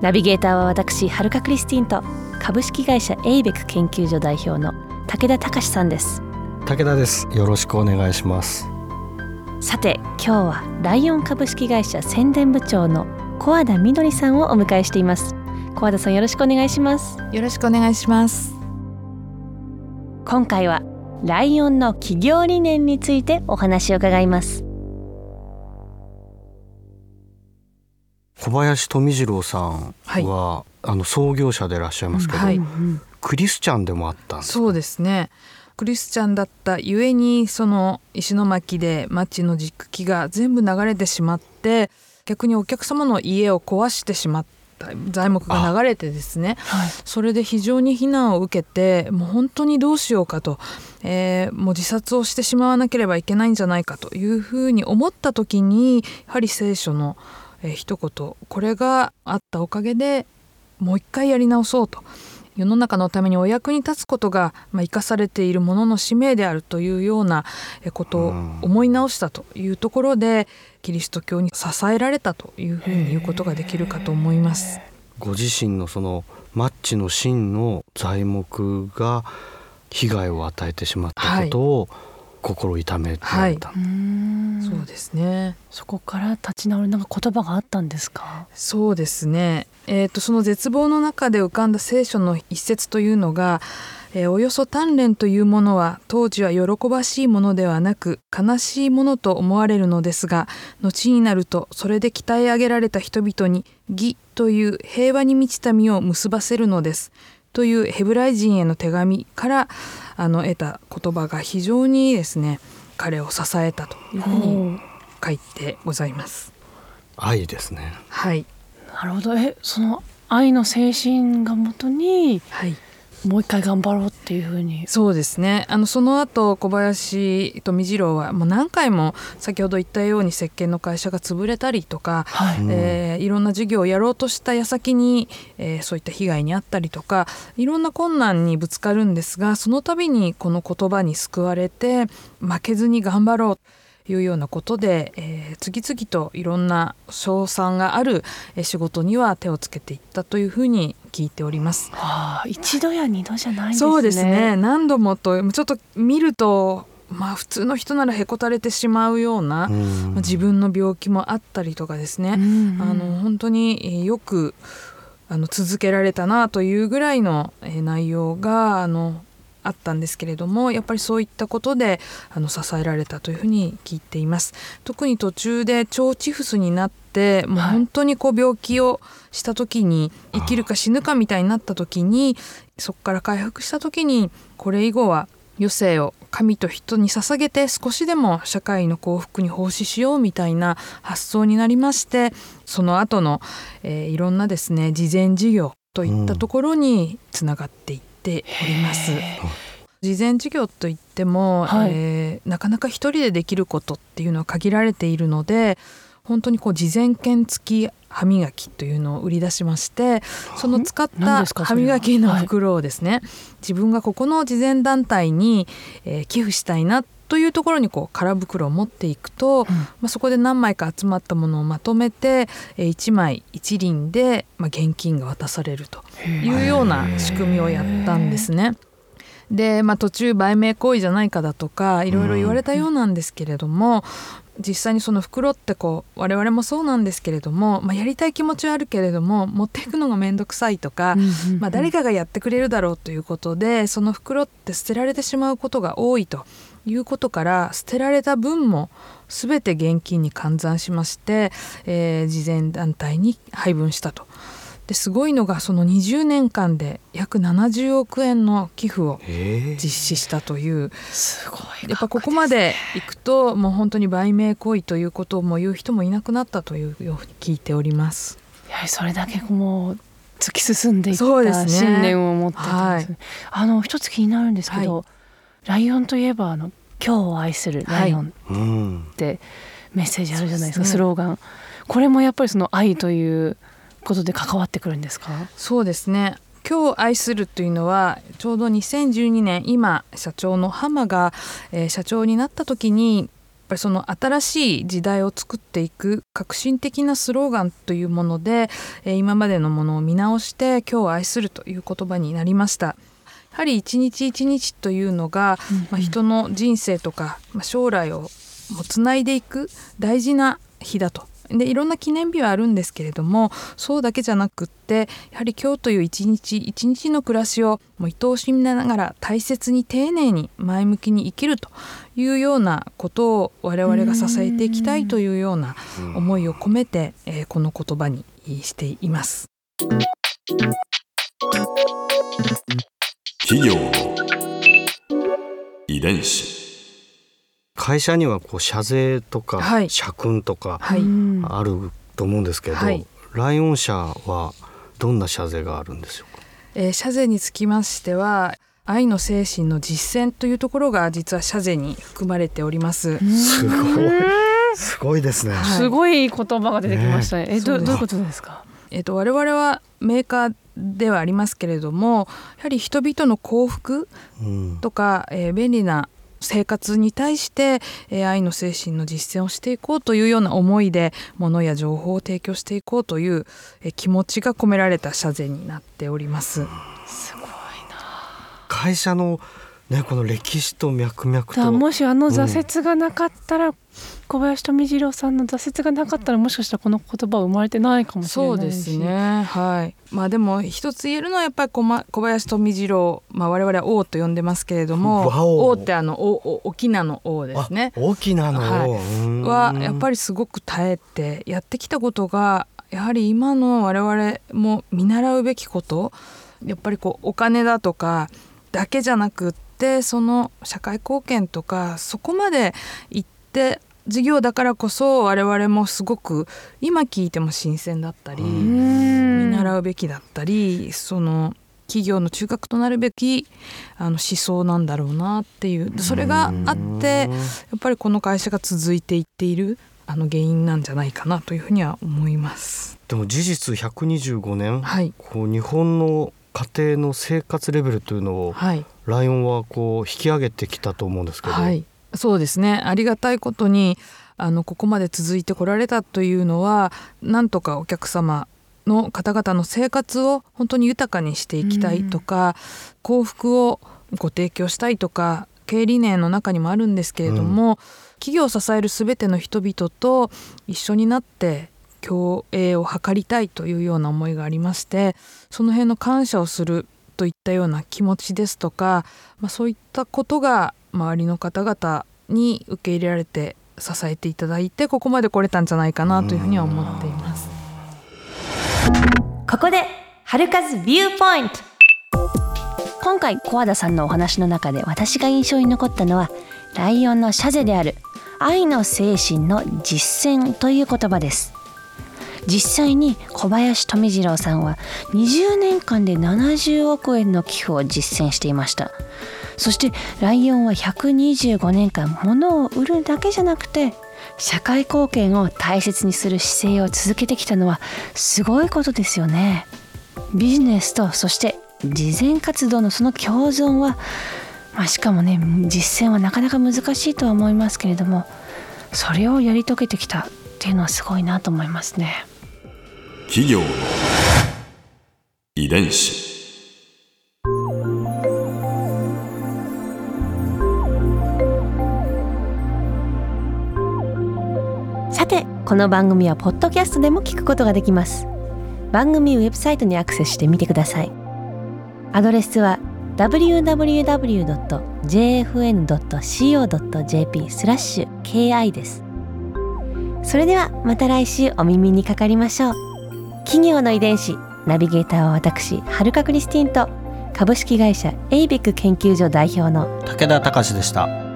ナビゲーターは私はるかクリスティンと株式会社エイベック研究所代表の武田隆さんです。武田です。よろしくお願いします。さて今日はライオン株式会社宣伝部長の小和田みどりさんをお迎えしています。小和田さんよろしくお願いします。よろしくお願いします。今回はライオンの企業理念についてお話を伺います小林富次郎さんは、はあの創業者でいらっしゃいますけど、はい。クリスチャンでもあったんですそうですね。クリスチャンだったゆえにその石巻で町の実機が全部流れてしまって逆にお客様の家を壊してしまった材木が流れてですね。それで非常に非難を受けてもう本当にどうしようかと、えーもう自殺をしてしまわなければいけないんじゃないかというふうに思った時にやはり聖書の、えー一言。これがあったおかげでもう一回やり直そうと。世の中のためにお役に立つことが、まあ、生かされているものの使命であるというようなえことを思い直したというところでキリスト教に支えられたというふうに言うことができるかと思います。ご自身のそのマッチの真の材木が被害を与えてしまったことを心痛められた、そうですね。そこから立ち直るなんか言葉があったんですか？そうですね、えー、とその絶望の中で浮かんだ聖書の一節というのが、えーおよそ鍛錬というものは当時は喜ばしいものではなく悲しいものと思われるのですが後になるとそれで鍛え上げられた人々に義という平和に満ちた実を結ばせるのです。というヘブライ人への手紙からあの得た言葉が非常にですね彼を支えたというふうに書いてございます。愛ですね。はい、なるほど。えその愛の精神がもとにはいもう一回頑張ろうっていうふうに。そうですね。あのその後小林富次郎はもう何回も先ほど言ったように石鹸の会社が潰れたりとか、はい、うん。えーいろんな事業をやろうとした矢先に、えーそういった被害に遭ったりとかいろんな困難にぶつかるんですがその度にこの言葉に救われて負けずに頑張ろう。というようなことで、えー次々といろんな賞賛があるえー仕事には手をつけていったというふうに聞いております。はあ、一度や二度じゃないんですね。そうですね。何度もとちょっと見るとまあ普通の人ならへこたれてしまうような、うん。自分の病気もあったりとかですね、うん。あの本当にえーよくあの続けられたなというぐらいのえー内容があのあったんですけれどもやっぱりそういったことであの支えられたというふうに聞いています。特に途中で腸チフスになってもうはい。本当にこう病気をした時に生きるか死ぬかみたいになった時にそこから回復した時にこれ以後は余生を神と人に捧げて少しでも社会の幸福に奉仕しようみたいな発想になりましてその後の、えーいろんなですね慈善事業といったところにつながっていっております。慈善事業といっても、はい。えーなかなか一人でできることっていうのは限られているので本当にこう慈善券付き歯磨きというのを売り出しましてその使った歯磨きの袋をですね、自分がここの慈善団体に、えー寄付したいなというところにこう空袋を持っていくと、まあ、そこで何枚か集まったものをまとめて、えー1枚1輪で、まあ、現金が渡されるというような仕組みをやったんですね。で、まあ、途中売名行為じゃないかだとかいろいろ言われたようなんですけれども、実際にその袋ってこう我々もそうなんですけれども、まあ、やりたい気持ちはあるけれども持っていくのが面倒くさいとか、まあ、誰かがやってくれるだろうということでその袋って捨てられてしまうことが多いということから捨てられた分も全て現金に換算しまして、えー、慈善団体に配分したと。ですごいのがその20年間で約70億円の寄付をえ実施したという。すごいやっぱここまでいくともう本当に売名行為ということをもう言う人もいなくなったというように聞いております。いやそれだけもう突き進んでいった信念を持ってたんですね。はあの一つ気になるんですけど、ライオンといえばあの今日を愛するライオンうん。ってメッセージあるじゃないですか、スローガン。これもやっぱりその愛ということで関わってくるんですか？そうですね。今日愛するというのはちょうど2012年今社長の浜が、えー社長になった時にやっぱりその新しい時代を作っていく革新的なスローガンというもので、えー今までのものを見直して今日を愛するという言葉になりました。やはり一日一日というのが、まあ、人の人生とか、まあ、将来をつないでいく大事な日だと。でいろんな記念日はあるんですけれどもそうだけじゃなくってやはり今日という一日一日の暮らしをもう愛おしみながら大切に丁寧に前向きに生きるというようなことを我々が支えていきたいというような思いを込めて、えーこの言葉にしています。企業の遺伝子会社にはこう社税とかはい社訓とかあると思うんですけど、はいライオン社はどんな社税があるんでしょうか？えー社税につきましては愛の精神の実践というところが実は社税に含まれております。すごいすごいですね。はいすごい言葉が出てきましたね。えどどういうことですか？えっと我々はメーカーではありますけれどもやはり人々の幸福うんとか、えー便利な生活に対して、えー愛の精神の実践をしていこうというような思いで物や情報を提供していこうという、えー気持ちが込められた社税になっております。会社のねこの歴史と脈々と。もしあの挫折がなかったら、小林富次郎さんの挫折がなかったらもしかしたらこの言葉は生まれてないかもしれそうないし。ですね。はい。まあでも一つ言えるのはやっぱり小ま小林富次郎、まあ我々は王と呼んでますけれども、和王王ってあのおお沖縄の王ですね。あ大きなの、はい。うん。はやっぱりすごく耐えてやってきたことがやはり今の我々も見習うべきことやっぱりこうお金だとかだけじゃなくってその社会貢献とかそこまで行って事業だからこそ我々もすごく今聞いても新鮮だったり、うん。見習うべきだったりその企業の中核となるべきあの思想なんだろうなっていう。それがあってやっぱりこの会社が続いていっているあの原因なんじゃないかなというふうには思います。でも事実125年、はい、こう日本の家庭の生活レベルというのをはい、ライオンはこう引き上げてきたと思うんですけど、はい、そうですね。ありがたいことにあのここまで続いてこられたというのはなんとかお客様の方々の生活を本当に豊かにしていきたいとか、幸福をご提供したいとか経営理念の中にもあるんですけれども、企業を支える全ての人々と一緒になって共栄を図りたいというような思いがありましてその辺の感謝をするといったような気持ちですとか、まあ、そういったことが周りの方々に受け入れられて支えていただいてここまで来れたんじゃないかなというふうには思っています。ここで春風ビューポイント今回小和田さんのお話の中で私が印象に残ったのはライオンのシャゼである愛の精神の実践という言葉です実際に小林富次郎さんは20年間で70億円の寄付を実践していました。そしてライオンは125年間物を売るだけじゃなくて社会貢献を大切にする姿勢を続けてきたのはすごいことですよね。ビジネスとそして慈善活動のその共存は、まあ、しかもね実践はなかなか難しいとは思いますけれどもそれをやり遂げてきたっていうのはすごいなと思いますね。企業の遺伝子。さてこの番組はポッドキャストでも聞くことができます。番組ウェブサイトにアクセスしてみてください。アドレスは www.jfn.co.jp スラッシュ ki です。それではまた来週お耳にかかりましょう。企業の遺伝子ナビゲーターは私はるかクリスティンと株式会社エイベック研究所代表の武田隆でした。